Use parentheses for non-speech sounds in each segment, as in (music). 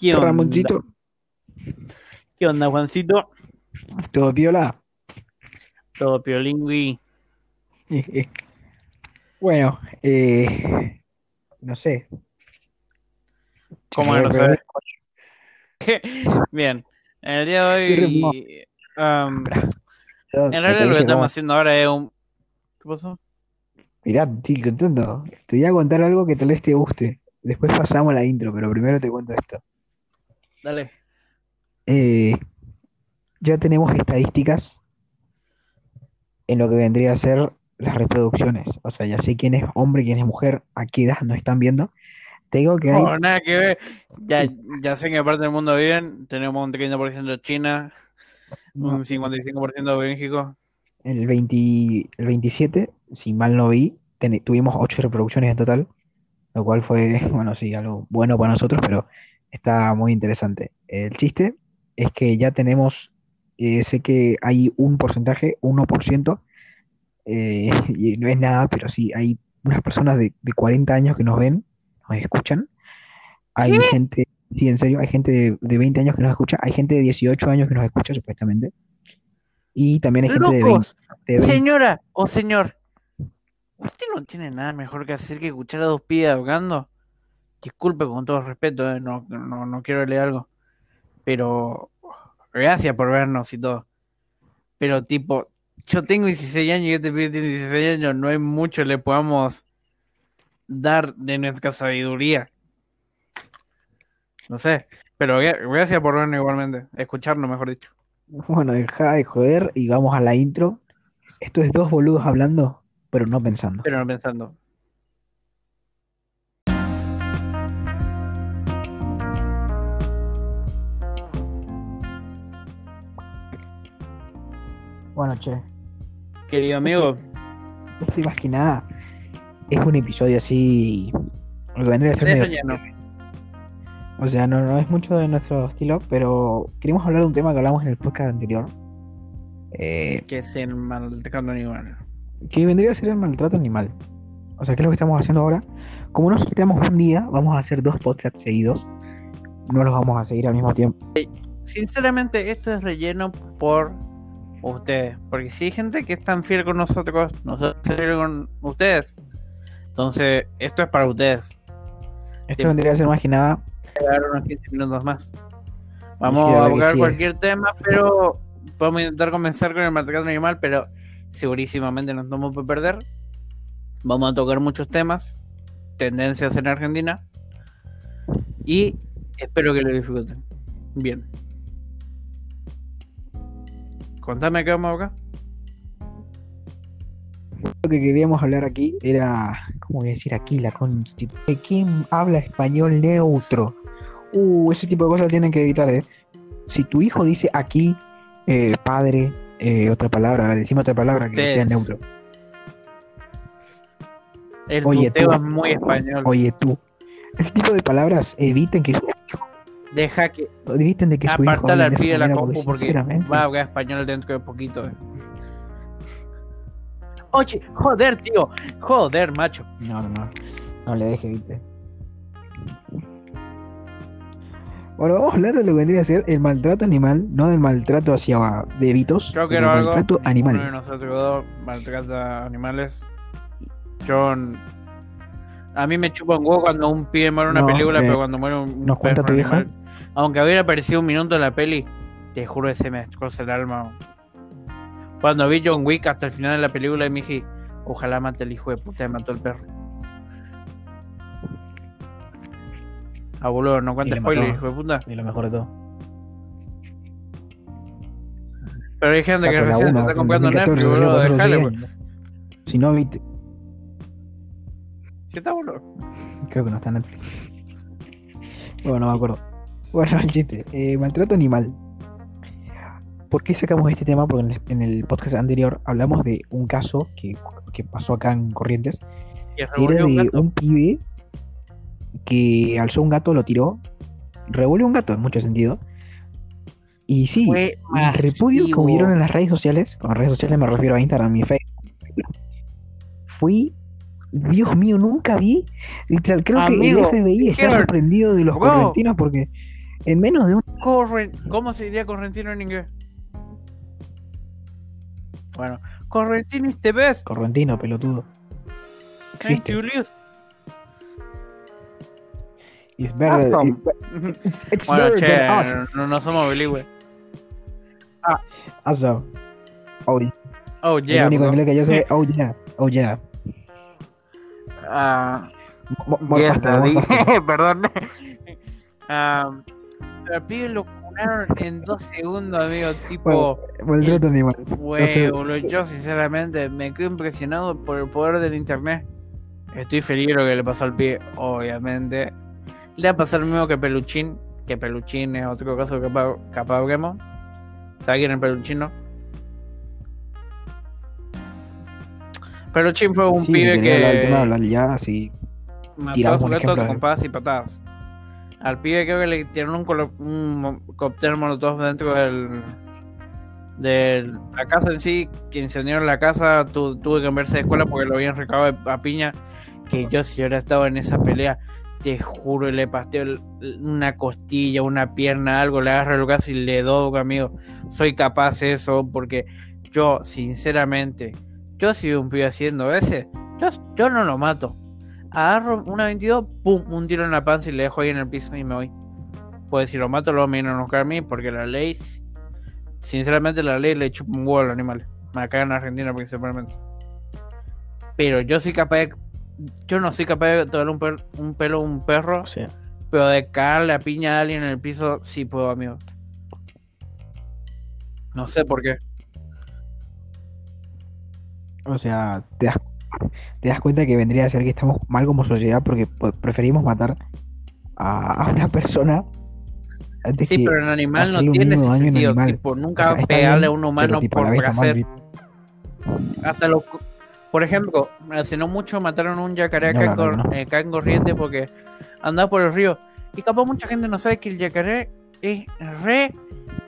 ¿Qué onda? Ramoncito, ¿Qué onda, Juancito? todo piola. Todo piolingüi. (laughs) Bueno, eh, no sé. ¿Cómo no sabes? (laughs) Bien, el día de hoy, um, en realidad lo que estamos haciendo ahora es un... ¿Qué pasó? Mirá, estoy contento. Te voy a contar algo que tal vez te guste. Después pasamos la intro, pero primero te cuento esto. Dale. Eh, ya tenemos estadísticas en lo que vendría a ser las reproducciones. O sea, ya sé quién es hombre, quién es mujer, a qué edad nos están viendo. Te digo que hay No, nada que ver. Ya, ya sé en qué parte del mundo viven. Tenemos un 30% de China, un 55% de México. el 20 el 27, si mal no vi, ten- tuvimos 8 reproducciones en total, lo cual fue, (laughs) bueno, sí, algo bueno para nosotros, pero está muy interesante. El chiste es que ya tenemos, eh, sé que hay un porcentaje, 1%, eh, (laughs) y no es nada, pero sí, hay unas personas de, de 40 años que nos ven, nos escuchan. Hay gente, sí, en serio, hay gente de, de 20 años que nos escucha, hay gente de 18 años que nos escucha, supuestamente. Y también hay gente de 20, ¡Locos! de 20 Señora o señor, ¿usted no tiene nada mejor que hacer que escuchar a dos pibes ahogando? Disculpe con todo respeto, eh, no, no, no quiero leer algo. Pero gracias por vernos y todo. Pero tipo, yo tengo 16 años y este pibe tiene 16 años, no hay mucho le podamos dar de nuestra sabiduría. No sé, pero gra- gracias por vernos igualmente, escucharnos mejor dicho. Bueno, deja de joder y vamos a la intro. Esto es dos boludos hablando, pero no pensando. Pero no pensando. Bueno, che, Querido amigo, este más que nada es un episodio así, lo que vendría a ser medio-. O sea, no, no es mucho de nuestro estilo, pero queremos hablar de un tema que hablamos en el podcast anterior, eh, que es el maltratando animal. que vendría a ser el maltrato animal. O sea, ¿qué es lo que estamos haciendo ahora? Como no sorteamos un día, vamos a hacer dos podcasts seguidos. No los vamos a seguir al mismo tiempo. Sinceramente, esto es relleno por ustedes. Porque si hay gente que es tan fiel con nosotros, nosotros fieles con ustedes. Entonces, esto es para ustedes. Esto vendría a ser más que nada unos 15 minutos más. Vamos a abordar cualquier tema, pero podemos intentar comenzar con el maltrato animal, pero segurísimamente nos vamos a perder. Vamos a tocar muchos temas, tendencias en Argentina y espero que lo disfruten. Bien. Contame qué vamos acá. Lo que queríamos hablar aquí era, ¿cómo voy a decir aquí? La constitución. ¿Quién habla español neutro? Uh, ese tipo de cosas tienen que evitar, ¿eh? Si tu hijo dice aquí, eh, padre, eh, otra palabra, decime otra palabra que sea neutro. El Oye, tú. es muy español. Oye, tú. Ese tipo de palabras eviten que Deja que eviten de que su hijo al pie de la compu porque va a hablar español dentro de poquito. eh. Oye, joder, tío. Joder, macho. No, no, no. No le deje, viste. Bueno, vamos a hablar de lo que vendría a ser el maltrato animal, no del maltrato hacia bebitos, Yo quiero el algo. maltrato animal. de nosotros dos maltrata animales. Yo. A mí me chupa un huevo cuando un pibe muere una No, película, eh, pero cuando muere un, ¿nos cuenta tu vieja? animal, Aunque hubiera aparecido un minuto en la peli, te juro que se me destroza el alma. Cuando vi John Wick hasta el final de la película, me dije, ojalá mate el hijo de puta que mató el perro. Ah, boludo, no cuenta le spoiler, hijo de puta. Y lo mejor de todo. Pero hay gente Ah, que la recién se está comprando 2014 Netflix, boludo, dejale, boludo. Si no viste, Si está boludo. creo que no está en Netflix. Bueno, no me acuerdo. Bueno, (laughs) el chiste. eh, maltrato animal. ¿Por qué sacamos este tema? Porque en el, en el podcast anterior hablamos de un caso que, que pasó acá en Corrientes. Que era un de un pibe que alzó un gato, lo tiró, revolvió un gato en mucho sentido. Y sí, Fue el repudio que hubieron en las redes sociales, con redes sociales me refiero a Instagram y Facebook, fui, Dios mío, nunca vi, literal, creo Amigo, que el FBI está sorprendido de los correntinos porque En menos de un. Corren... ¿Cómo se diría correntino en inglés? Bueno, correntino is the best. Correntino, pelotudo. Thank Existe. It's better. Awesome. it- it's, it's Bueno, better che, than awesome. no, no somos bilingües. Awesome. Oh, Oh, el yeah. único bro. inglés que yo sé, (laughs) oh yeah, oh yeah. Ah, more yes. (laughs) Perdón. (laughs) Ah, al pibe lo funaron en dos segundos, amigo. Tipo, Maltrato animal. boludo. Yo, sinceramente, me quedo impresionado por el poder del internet. Estoy feliz de lo que le pasó al pibe, obviamente. Le va a pasar lo mismo que Peluchín. Que Peluchín es otro caso que capaz, capaz vemos. ¿Sabe quién es Peluchín, no? Peluchín fue un Sí, pibe quería hablar que hablar ya, sí. mató a su gato con de- patadas y patadas. Al pibe creo que le tiraron un, un cóctel molotov dentro del de la casa en sí, que incendiaron la casa, tu- tuve que cambiarse de escuela porque lo habían recabado a piña, que yo si hubiera estado en esa pelea, te juro, le pasteo una costilla, una pierna, algo, le agarro el brazo y le doy, amigo. Soy capaz de eso porque yo, sinceramente, yo si un pibe haciendo ese, yo, yo no lo mato. Agarro una 22, pum, un tiro en la panza y le dejo ahí en el piso y me voy. Pues si lo mato, luego me vienen a buscar a mí porque la ley, sinceramente, la ley le chupa un huevo a los animales. Acá en Argentina principalmente. Pero yo soy capaz de. Yo no soy capaz de tocar un, per- un pelo a un perro, sea, pero de cagarle a piña a alguien en el piso, sí puedo, amigo. No sé por qué. o sea, te das, te das cuenta que vendría a ser que estamos mal como sociedad porque preferimos matar a, a una persona antes Sí, que pero en animal no tiene ese sentido. Tipo, O nunca sea, está pegarle bien, a un humano tipo, por placer. Hasta lo, por ejemplo, hace no mucho mataron a un yacaré No, acá, no. eh, acá en Corrientes porque andaba por el río. Y capaz mucha gente no sabe que el yacaré es re,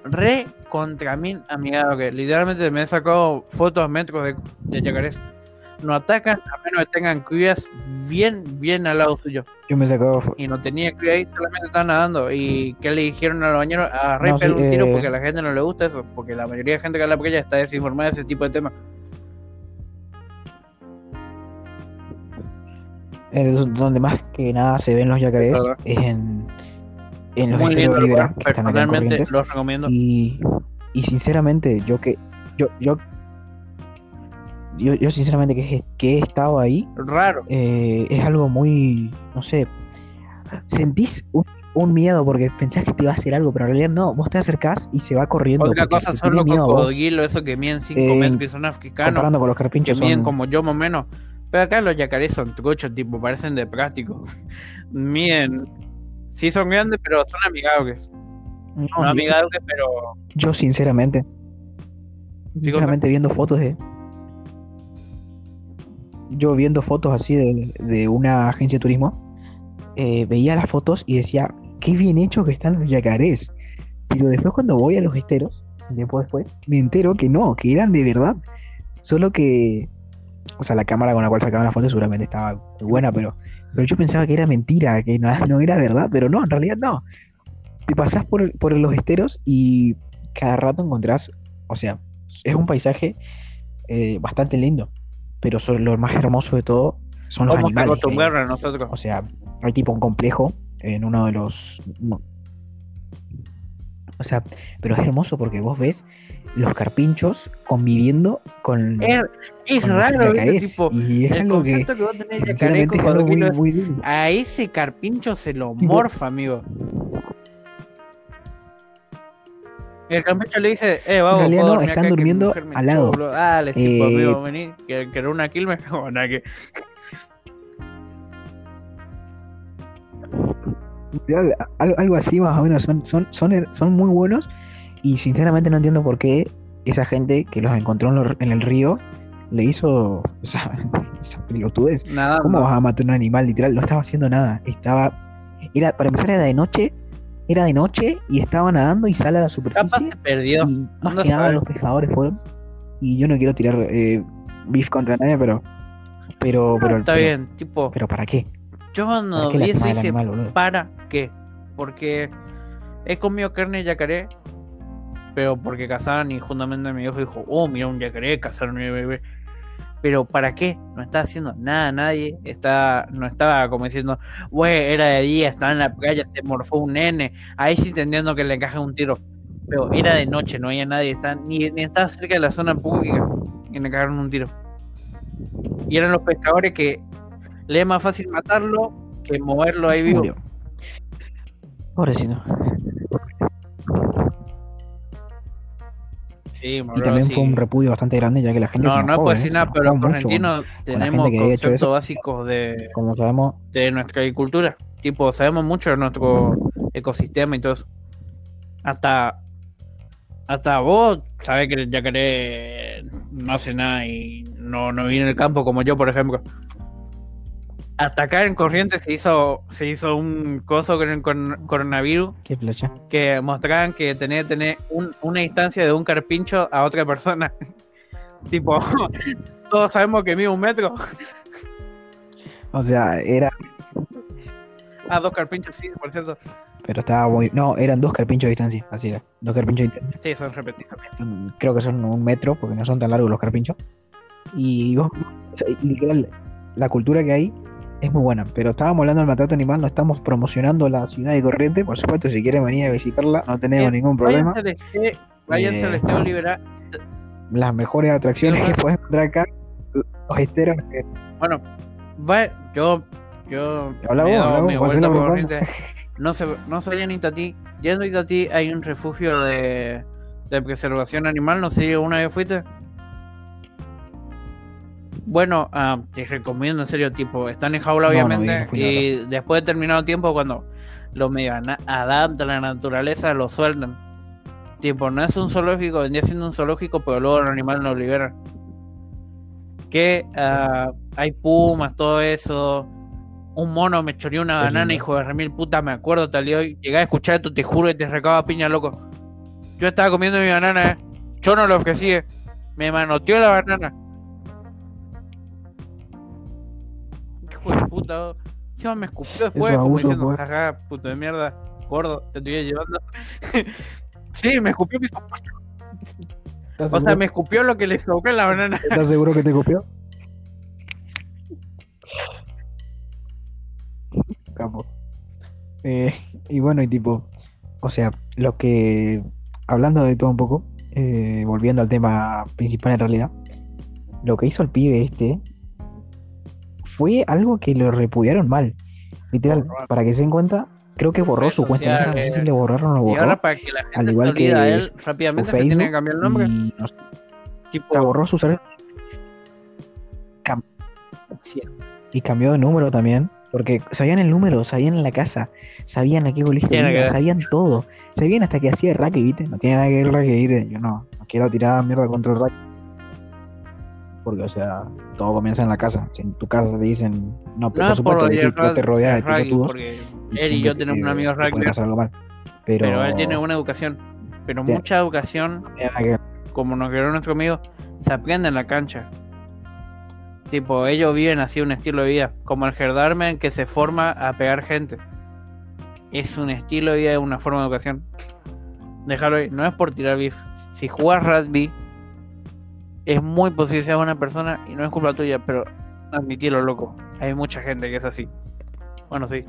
re contra mí amigado. Que literalmente me he sacado fotos a metros de, de yacarés. No atacan a menos que tengan crías bien, bien al lado suyo. Yo me fo- Y no tenía cría ahí, solamente estaban nadando. ¿Y qué le dijeron a los bañeros? A re No, sí, un tiro eh. porque a la gente no le gusta eso. Porque la mayoría de gente que habla por ella está desinformada de ese tipo de temas. eh, donde más que nada se ven los yacarés Claro. es en, en los Muy lindo en personalmente los recomiendo. Y, y sinceramente, yo que yo, yo, yo, yo sinceramente que, he- que he estado ahí, Raro. eh, es algo muy, no sé, sentís un, un miedo porque pensás que te va a hacer algo, pero en realidad no, vos te acercás y se va corriendo. Otra cosa son los cocodrilos, esos que miden 5 Eh, metros, que son africanos, comparando con los que carpinchos miden son- como yo más o menos. Pero acá los yacarés son truchos, tipo, parecen de plástico. (laughs) miden. Sí son grandes, pero son amigables. no, yo- amigables, pero. yo sinceramente, sinceramente viendo fotos de yo viendo fotos así de, de una agencia de turismo, eh, veía las fotos y decía, qué bien hecho que están los yacarés. Pero después cuando voy a los esteros, tiempo después, me entero que no, que eran de verdad. Solo que, o sea, la cámara con la cual sacaban la foto seguramente estaba muy buena, pero, pero yo pensaba que era mentira, que no, (laughs) no era verdad, pero no, en realidad no. Te pasás por, por los esteros y cada rato encontrás, o sea, es un paisaje eh, bastante lindo, pero so- lo más hermoso de todo son los ¿Cómo se animales. a nosotros? O sea, hay tipo un complejo en uno de los... O sea, pero es hermoso porque vos ves los carpinchos conviviendo con, Es, es con los raro, yacarés, Tipo, y es el algo que concepto que, vos tenés de algo muy, muy a ese carpincho se lo morfa, amigo. El carpincho le dice, eh, vamos, En no, están acá, durmiendo al lado. Dale, sí, pues, Eh, amigo, vení, que, que era una kill me (laughs) cago en que... Al- Algo, así más o menos, son, son, son, her- son muy buenos y sinceramente no entiendo por qué esa gente que los encontró en, el río le hizo (laughs) esa, esa pelotudez. Nada, ¿Cómo no. vas a matar a un animal? Literal, no estaba haciendo nada. Estaba. Era, para empezar, era de noche. Era de noche y estaba nadando y sale a la superficie. se perdió. Y más a que nada los pescadores fueron. Y yo no quiero tirar eh, beef contra nadie, pero. Pero, pero, Está pero, bien, tipo, pero ¿para qué? yo ¿Para cuando vi eso dije, animal? ¿para qué? Porque he comido carne de yacaré, pero porque cazaban y justamente mi viejo dijo, oh, mira un yacaré, cazaron un bebé. Pero ¿para qué? No está haciendo nada, nadie está, no estaba como diciendo, güey, era de día, estaba en la playa, se morfó un nene, ahí sí entendiendo que le encaja un tiro. Pero era de noche, no había nadie, está, ni, ni estaba cerca de la zona pública y le cagaron un tiro. Y eran los pescadores que le es más fácil matarlo que moverlo ahí vivo. Pobrecito. Sí, Y también sí. fue un repudio bastante grande, ya que la gente se No, no enojó, puedo ¿eh? decir Se nada, pero los la tenemos conceptos eso. básicos de, Como sabemos, de nuestra agricultura. Tipo, sabemos mucho de nuestro ecosistema y todo eso. Hasta, hasta vos sabés que el yacaré no hace nada y no, no vive en el campo como yo, por ejemplo. Hasta acá en Corrientes se hizo, se hizo un coso con el coronavirus qué flecha. que mostraban que tenía que tener un- una distancia de un carpincho a otra persona. (laughs) tipo, (laughs) todos sabemos que mide un metro. O sea, era, Ah, dos carpinchos, sí, por cierto. pero estaba muy, no, eran dos carpinchos de distancia, así era, dos carpinchos de distancia. Sí, son repetidos. Mm, Creo que son un metro, porque no son tan largos los carpinchos. Y vos, literal, la cultura que hay es muy buena, pero estábamos hablando del maltrato animal, no estamos promocionando la ciudad de Corrientes, por supuesto, si quieren venir a visitarla, no tenemos ningún problema. Váyanse al este, váyanse al Eh, Liberal. Las mejores atracciones que puedes encontrar acá, los esteros, que Bueno, va, yo, yo Habla vos, habla vos, por. Corrientes. No se, no se vayan a Itatí. Yendo a Itatí hay un refugio de, de preservación animal. No sé si una vez fuiste. Bueno, ah, te recomiendo en serio, tipo, están en jaula No, obviamente. no y después de terminado tiempo, cuando lo medio adaptan a la naturaleza, lo sueltan. Tipo, no es un zoológico, vendría siendo un zoológico, pero luego el animal lo liberan. Que ah, hay pumas, todo eso. Un mono me choreó una banana, lindo. hijo de remil puta, me acuerdo tal día hoy. Llegué a escuchar esto, te juro que te recaba piña, loco. Yo estaba comiendo mi banana, eh. Yo no lo ofrecí, eh. Me manoteó la banana. Puta. Encima me escupió después, como diciendo, pues. jaja, puto de mierda, gordo, te estoy llevando. (laughs) sí, me escupió, ¿Estás o sea, me escupió lo que le sobró en la banana. ¿Estás seguro que te copió? Capo. Eh, y bueno, y tipo, o sea, lo que, hablando de todo un poco, eh, volviendo al tema principal en realidad, lo que hizo el pibe este fue algo que lo repudiaron mal. Literal, Borró. para que se den cuenta, creo que borró su cuenta. No sé si le borraron o lo Y ahora borró. para que la gente al igual que él rápidamente se tiene que cambiar el nombre. Y no sé, Tipo, borró su sí, y cambió de número también. Porque sabían el número, sabían la casa, sabían a qué colegio que iba, sabían todo. Sabían hasta que hacía rugby, ¿viste? No tiene nada que ver el rugby, ¿viste? Yo no, no quiero tirar mierda contra el rugby. Porque, o sea, todo comienza en la casa. Si en tu casa te dicen, no, pero no por es supuesto por sí, tú te rodeas de y él y yo te- tenemos un amigo rugby. Pero, pero él tiene una educación, pero mucha educación, como nos quedó nuestro amigo, se aprende en la cancha. Tipo, ellos viven así un estilo de vida, como el Gerdarmen que se forma a pegar gente. Es un estilo de vida, una forma de educación. Déjalo ahí, no es por tirar beef. Si juegas rugby, es muy posible que seas buena persona y no es culpa tuya, pero admitilo, loco. Hay mucha gente que es así. Bueno, sí.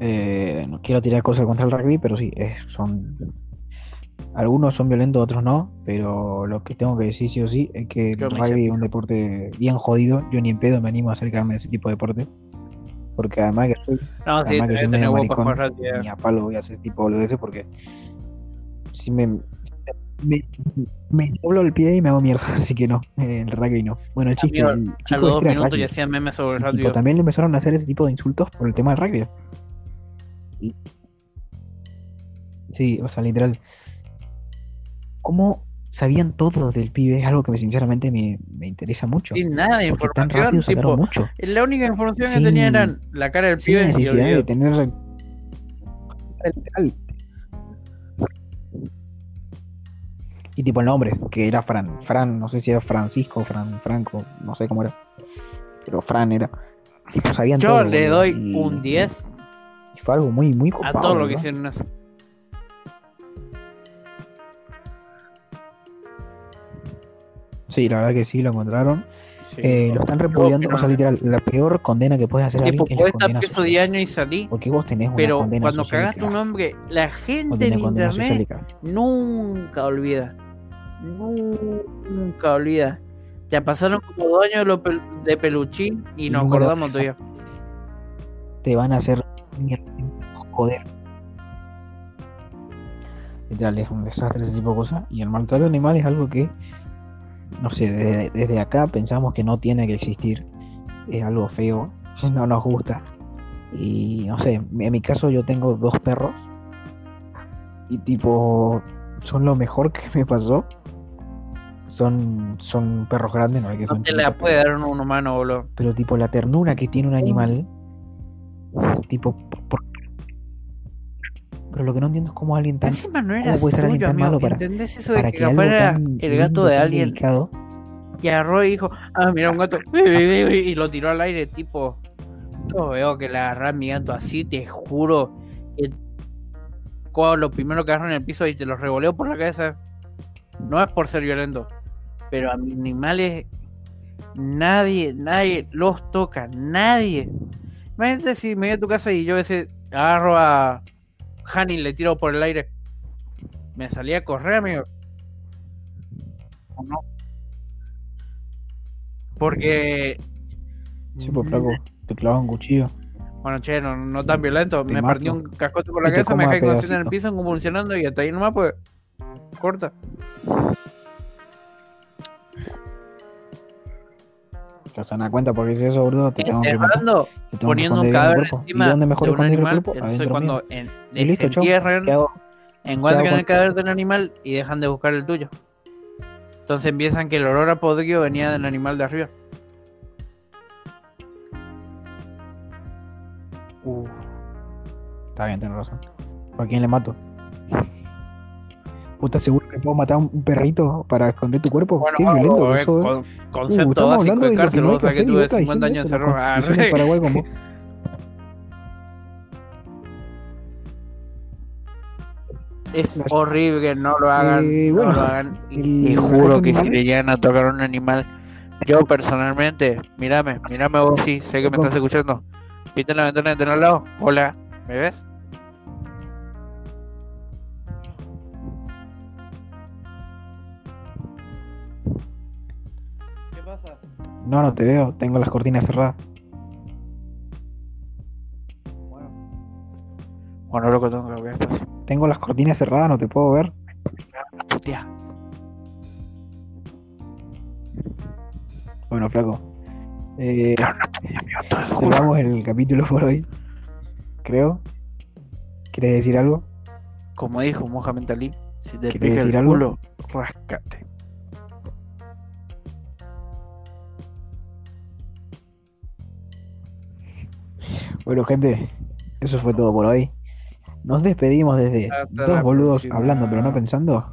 Eh, no quiero tirar cosas contra el rugby, pero sí, es- son. Algunos son violentos, otros no. Pero lo que tengo que decir sí o sí es que el rugby es un deporte bien jodido. Yo ni en pedo me animo a acercarme a ese tipo de deporte. Porque además que soy, No, sí, además que soy tenés medio maricón, ni a palo voy a hacer ese tipo de boludeces porque si me, me, me doblo el pie y me hago mierda. (laughs) Así que no, el rugby no. Bueno, el chiste, Amigo, el A chico los dos minutos ya hacían memes sobre el rugby. tipo, también le empezaron a hacer ese tipo de insultos por el tema del rugby. Sí, o sea, literal. ¿Cómo sabían todo del pibe? Es algo que me, sinceramente me, me interesa mucho. Sin nada de Porque tan información, rápido tipo, mucho. la única información que Sin- tenía eran la cara del Sin pibe necesidad de tener. Y tipo el nombre, que era Fran. Fran, no sé si era Francisco, Fran, Franco, no sé cómo era. Pero Fran era. tipo, sabían Yo todo, le doy y- un 10 y fue algo muy, muy a copado, todo lo que hicieron eso. Sí, la verdad que sí, lo encontraron. Sí. Eh, lo están repudiando, o sea, literal, la peor condena que puedes hacer a alguien es estar preso. 10 años y salí. Porque vos tenés una Pero condena cuando cagaste un da, nombre, la gente en internet nunca olvida. Nunca olvida. Ya pasaron como dos años de peluchín y Y nos acordamos todavía. Te van a hacer mierda, joder. Literal, es un desastre ese tipo de cosas. Y el maltrato animal es algo que, no sé, desde, desde acá pensamos que no tiene que existir. Es algo feo, (laughs) no nos gusta. Y no sé, en mi caso yo tengo dos perros. Y tipo, son lo mejor que me pasó. Son, son perros grandes, no es que No son te la puede pero- dar un humano, boludo. pero tipo la ternura que tiene un animal, tipo, por- pero lo que no entiendo es cómo alguien tan, Encima no era ¿cómo puede ser alguien tan malo para- ¿Entendés eso de que capaz era el gato de alguien que agarró y dijo, ah, mira un gato, (laughs) y lo tiró al aire, tipo, yo veo que le agarré a mi gato así, te juro, que cuando lo primero que agarró en el piso y te lo revoleo por la cabeza, no es por ser violento, pero a mis animales nadie, nadie los toca, nadie. Imagínate si me voy a tu casa y yo ese agarro a Hani y le tiro por el aire. Me salía a correr, amigo. ¿O no? Porque, sí, pues flaco, te clavas un cuchillo. bueno, che, no, no tan violento. Te Me mato. partió un cascote por la cabeza, me dejé inconsciente en el piso, convulsionando y hasta ahí nomás, pues, corta. Se dan cuenta porque si eso, boludo, te tengo que te tengo que poniendo un bien el cadáver encima ¿Y dónde mejor de un esconder el animal. cuerpo? Entonces, cuando en, Y listo, chau. desentierran, ¿Qué hago? encuentran el cadáver del animal y dejan de buscar el tuyo. Entonces empiezan que el olor a podrido venía del animal de arriba. Uh, Está bien, tenés razón. ¿Por quién le mato? (laughs) ¿Puta seguro que puedo matar a un perrito para esconder tu cuerpo? bueno, Qué violento, eh, eso, eh. con- Uh, concepto básico de de cárcel, vos sabés que que tuve vos estás 50 diciendo años Constitución (laughs) es Paraguay con vos. Es horrible que no lo hagan. Eh, no bueno, lo hagan. Y el juro que si le llegan a tocar a un animal, yo personalmente, mírame, mírame vos, sí, sé que me estás escuchando. En la ventana de tener al lado. Hola, ¿me ves? No, no te veo, tengo las cortinas cerradas. Bueno, bueno loco, tengo que ver despacio. Tengo las cortinas cerradas, no te puedo ver. Putea. Bueno, flaco. Eh, Claro, no cerramos el capítulo por hoy. Creo. ¿Quieres decir algo? Como dijo Mohamed Ali, si te ¿Quieres pica decir el algo? culo, ráscate. Bueno, gente, eso fue todo por hoy. Nos despedimos desde Hasta dos boludos próxima. hablando pero no pensando.